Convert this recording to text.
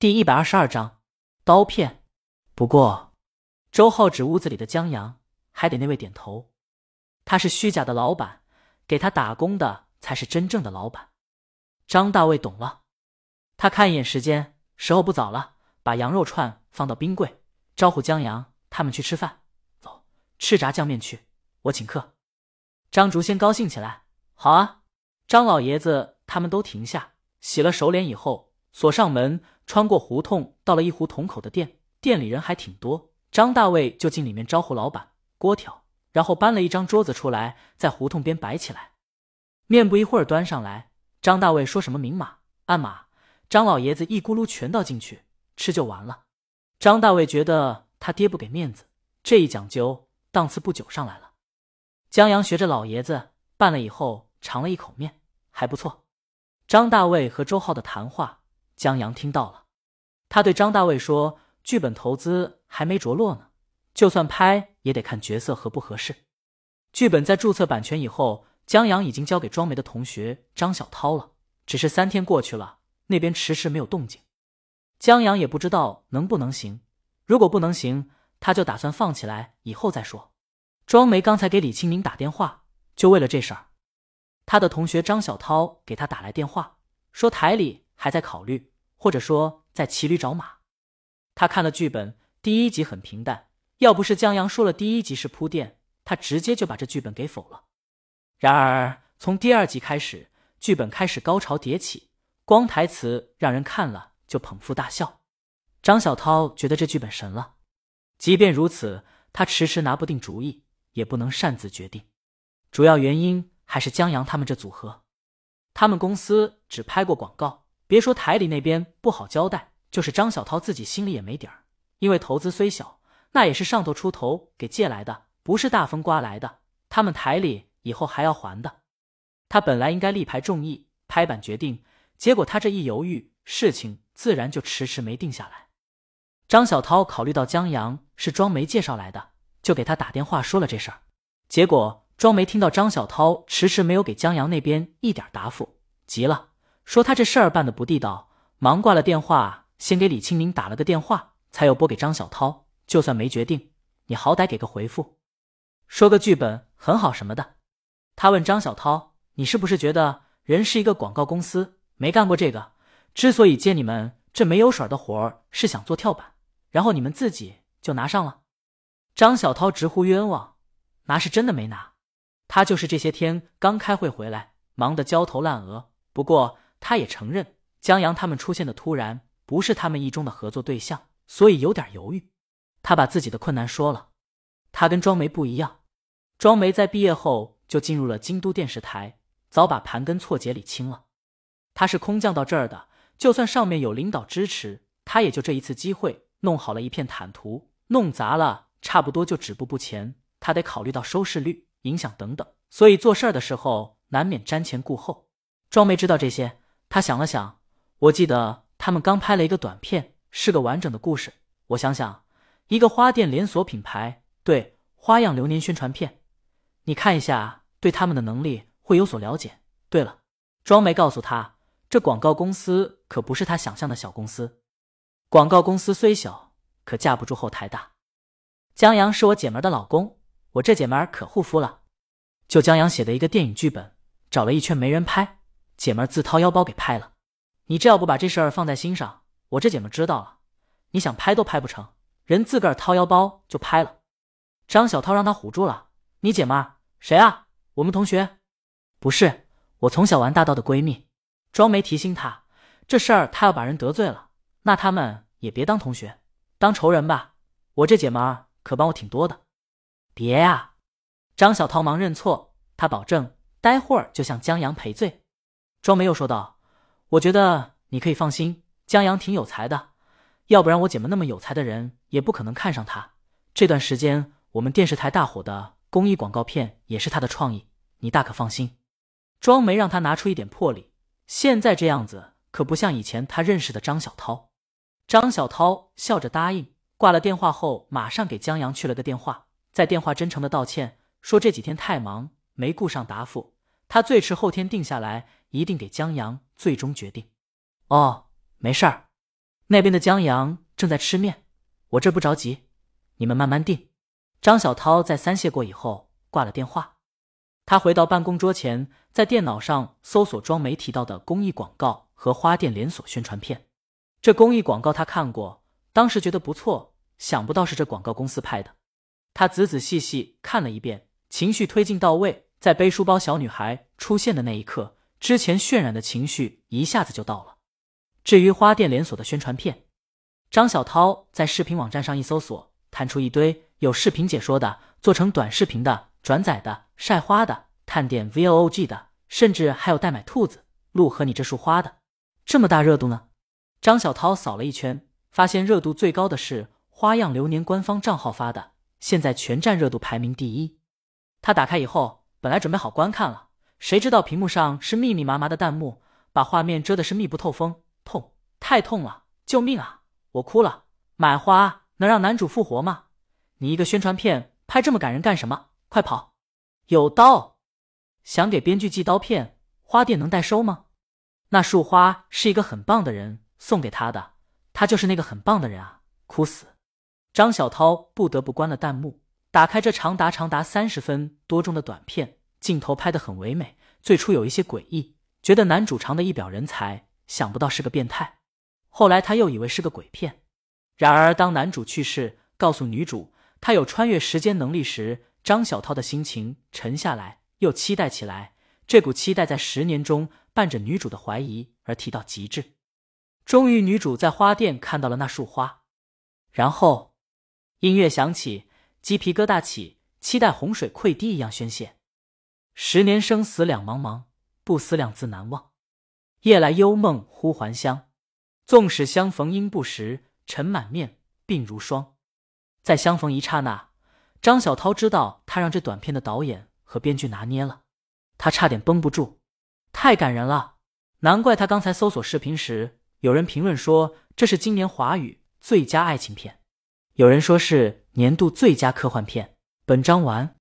第一百二十二章刀片。不过，周浩指屋子里的江阳，还得那位点头。他是虚假的老板，给他打工的才是真正的老板。张大卫懂了，他看一眼时间，时候不早了，把羊肉串放到冰柜，招呼江阳他们去吃饭。走，吃炸酱面去，我请客。张竹仙高兴起来，好啊！张老爷子他们都停下，洗了手脸以后。锁上门，穿过胡同，到了一胡同口的店，店里人还挺多。张大卫就进里面招呼老板锅条，然后搬了一张桌子出来，在胡同边摆起来。面不一会儿端上来，张大卫说什么明码暗码，张老爷子一咕噜全倒进去，吃就完了。张大卫觉得他爹不给面子，这一讲究，档次不久上来了。江阳学着老爷子拌了以后，尝了一口面，还不错。张大卫和周浩的谈话。江阳听到了，他对张大卫说：“剧本投资还没着落呢，就算拍也得看角色合不合适。剧本在注册版权以后，江阳已经交给庄梅的同学张小涛了。只是三天过去了，那边迟迟没有动静。江阳也不知道能不能行。如果不能行，他就打算放起来，以后再说。庄梅刚才给李清明打电话，就为了这事儿。他的同学张小涛给他打来电话，说台里还在考虑。”或者说在骑驴找马，他看了剧本，第一集很平淡。要不是江阳说了第一集是铺垫，他直接就把这剧本给否了。然而从第二集开始，剧本开始高潮迭起，光台词让人看了就捧腹大笑。张小涛觉得这剧本神了，即便如此，他迟迟拿不定主意，也不能擅自决定。主要原因还是江阳他们这组合，他们公司只拍过广告。别说台里那边不好交代，就是张小涛自己心里也没底儿。因为投资虽小，那也是上头出头给借来的，不是大风刮来的。他们台里以后还要还的。他本来应该力排众议，拍板决定，结果他这一犹豫，事情自然就迟迟没定下来。张小涛考虑到江阳是庄梅介绍来的，就给他打电话说了这事儿。结果庄梅听到张小涛迟迟没有给江阳那边一点答复，急了。说他这事儿办的不地道，忙挂了电话，先给李清明打了个电话，才又拨给张小涛。就算没决定，你好歹给个回复，说个剧本很好什么的。他问张小涛：“你是不是觉得人是一个广告公司，没干过这个？之所以接你们这没有水的活儿，是想做跳板，然后你们自己就拿上了？”张小涛直呼冤枉，拿是真的没拿，他就是这些天刚开会回来，忙得焦头烂额。不过。他也承认江阳他们出现的突然不是他们意中的合作对象，所以有点犹豫。他把自己的困难说了。他跟庄梅不一样，庄梅在毕业后就进入了京都电视台，早把盘根错节理清了。他是空降到这儿的，就算上面有领导支持，他也就这一次机会弄好了一片坦途，弄砸了差不多就止步不前。他得考虑到收视率、影响等等，所以做事儿的时候难免瞻前顾后。庄梅知道这些。他想了想，我记得他们刚拍了一个短片，是个完整的故事。我想想，一个花店连锁品牌，对花样流年宣传片，你看一下，对他们的能力会有所了解。对了，庄梅告诉他，这广告公司可不是他想象的小公司。广告公司虽小，可架不住后台大。江阳是我姐们的老公，我这姐们可护肤了。就江阳写的一个电影剧本，找了一圈没人拍。姐们自掏腰包给拍了，你这要不把这事儿放在心上，我这姐们知道了，你想拍都拍不成。人自个儿掏腰包就拍了。张小涛让他唬住了。你姐们谁啊？我们同学？不是，我从小玩大道的闺蜜。庄梅提醒他，这事儿他要把人得罪了，那他们也别当同学，当仇人吧。我这姐们儿可帮我挺多的。别呀！张小涛忙认错，他保证待会儿就向江阳赔罪。庄梅又说道：“我觉得你可以放心，江阳挺有才的，要不然我姐们那么有才的人也不可能看上他。这段时间我们电视台大火的公益广告片也是他的创意，你大可放心。”庄梅让他拿出一点魄力，现在这样子可不像以前他认识的张小涛。张小涛笑着答应，挂了电话后马上给江阳去了个电话，在电话真诚的道歉，说这几天太忙没顾上答复，他最迟后天定下来。一定给江阳最终决定。哦，没事儿，那边的江阳正在吃面，我这不着急，你们慢慢定。张小涛在三谢过以后挂了电话，他回到办公桌前，在电脑上搜索庄梅提到的公益广告和花店连锁宣传片。这公益广告他看过，当时觉得不错，想不到是这广告公司拍的。他仔仔细细看了一遍，情绪推进到位，在背书包小女孩出现的那一刻，之前渲染的情绪一下子就到了。至于花店连锁的宣传片，张小涛在视频网站上一搜索，弹出一堆。有视频解说的，做成短视频的，转载的，晒花的，探店 V O G 的，甚至还有代买兔子、鹿和你这束花的，这么大热度呢？张小涛扫了一圈，发现热度最高的是花样流年官方账号发的，现在全站热度排名第一。他打开以后，本来准备好观看了，谁知道屏幕上是密密麻麻的弹幕，把画面遮的是密不透风，痛，太痛了，救命啊！我哭了，买花能让男主复活吗？你一个宣传片拍这么感人干什么？快跑！有刀，想给编剧寄刀片，花店能代收吗？那束花是一个很棒的人送给他的，他就是那个很棒的人啊！哭死！张小涛不得不关了弹幕，打开这长达长达三十分多钟的短片，镜头拍得很唯美。最初有一些诡异，觉得男主长得一表人才，想不到是个变态。后来他又以为是个鬼片。然而当男主去世，告诉女主。他有穿越时间能力时，张小涛的心情沉下来，又期待起来。这股期待在十年中伴着女主的怀疑而提到极致。终于，女主在花店看到了那束花，然后音乐响起，鸡皮疙瘩起，期待洪水溃堤一样宣泄。十年生死两茫茫，不思量，自难忘。夜来幽梦忽还乡，纵使相逢应不识，尘满面，鬓如霜。在相逢一刹那，张小涛知道他让这短片的导演和编剧拿捏了，他差点绷不住，太感人了。难怪他刚才搜索视频时，有人评论说这是今年华语最佳爱情片，有人说是年度最佳科幻片。本章完。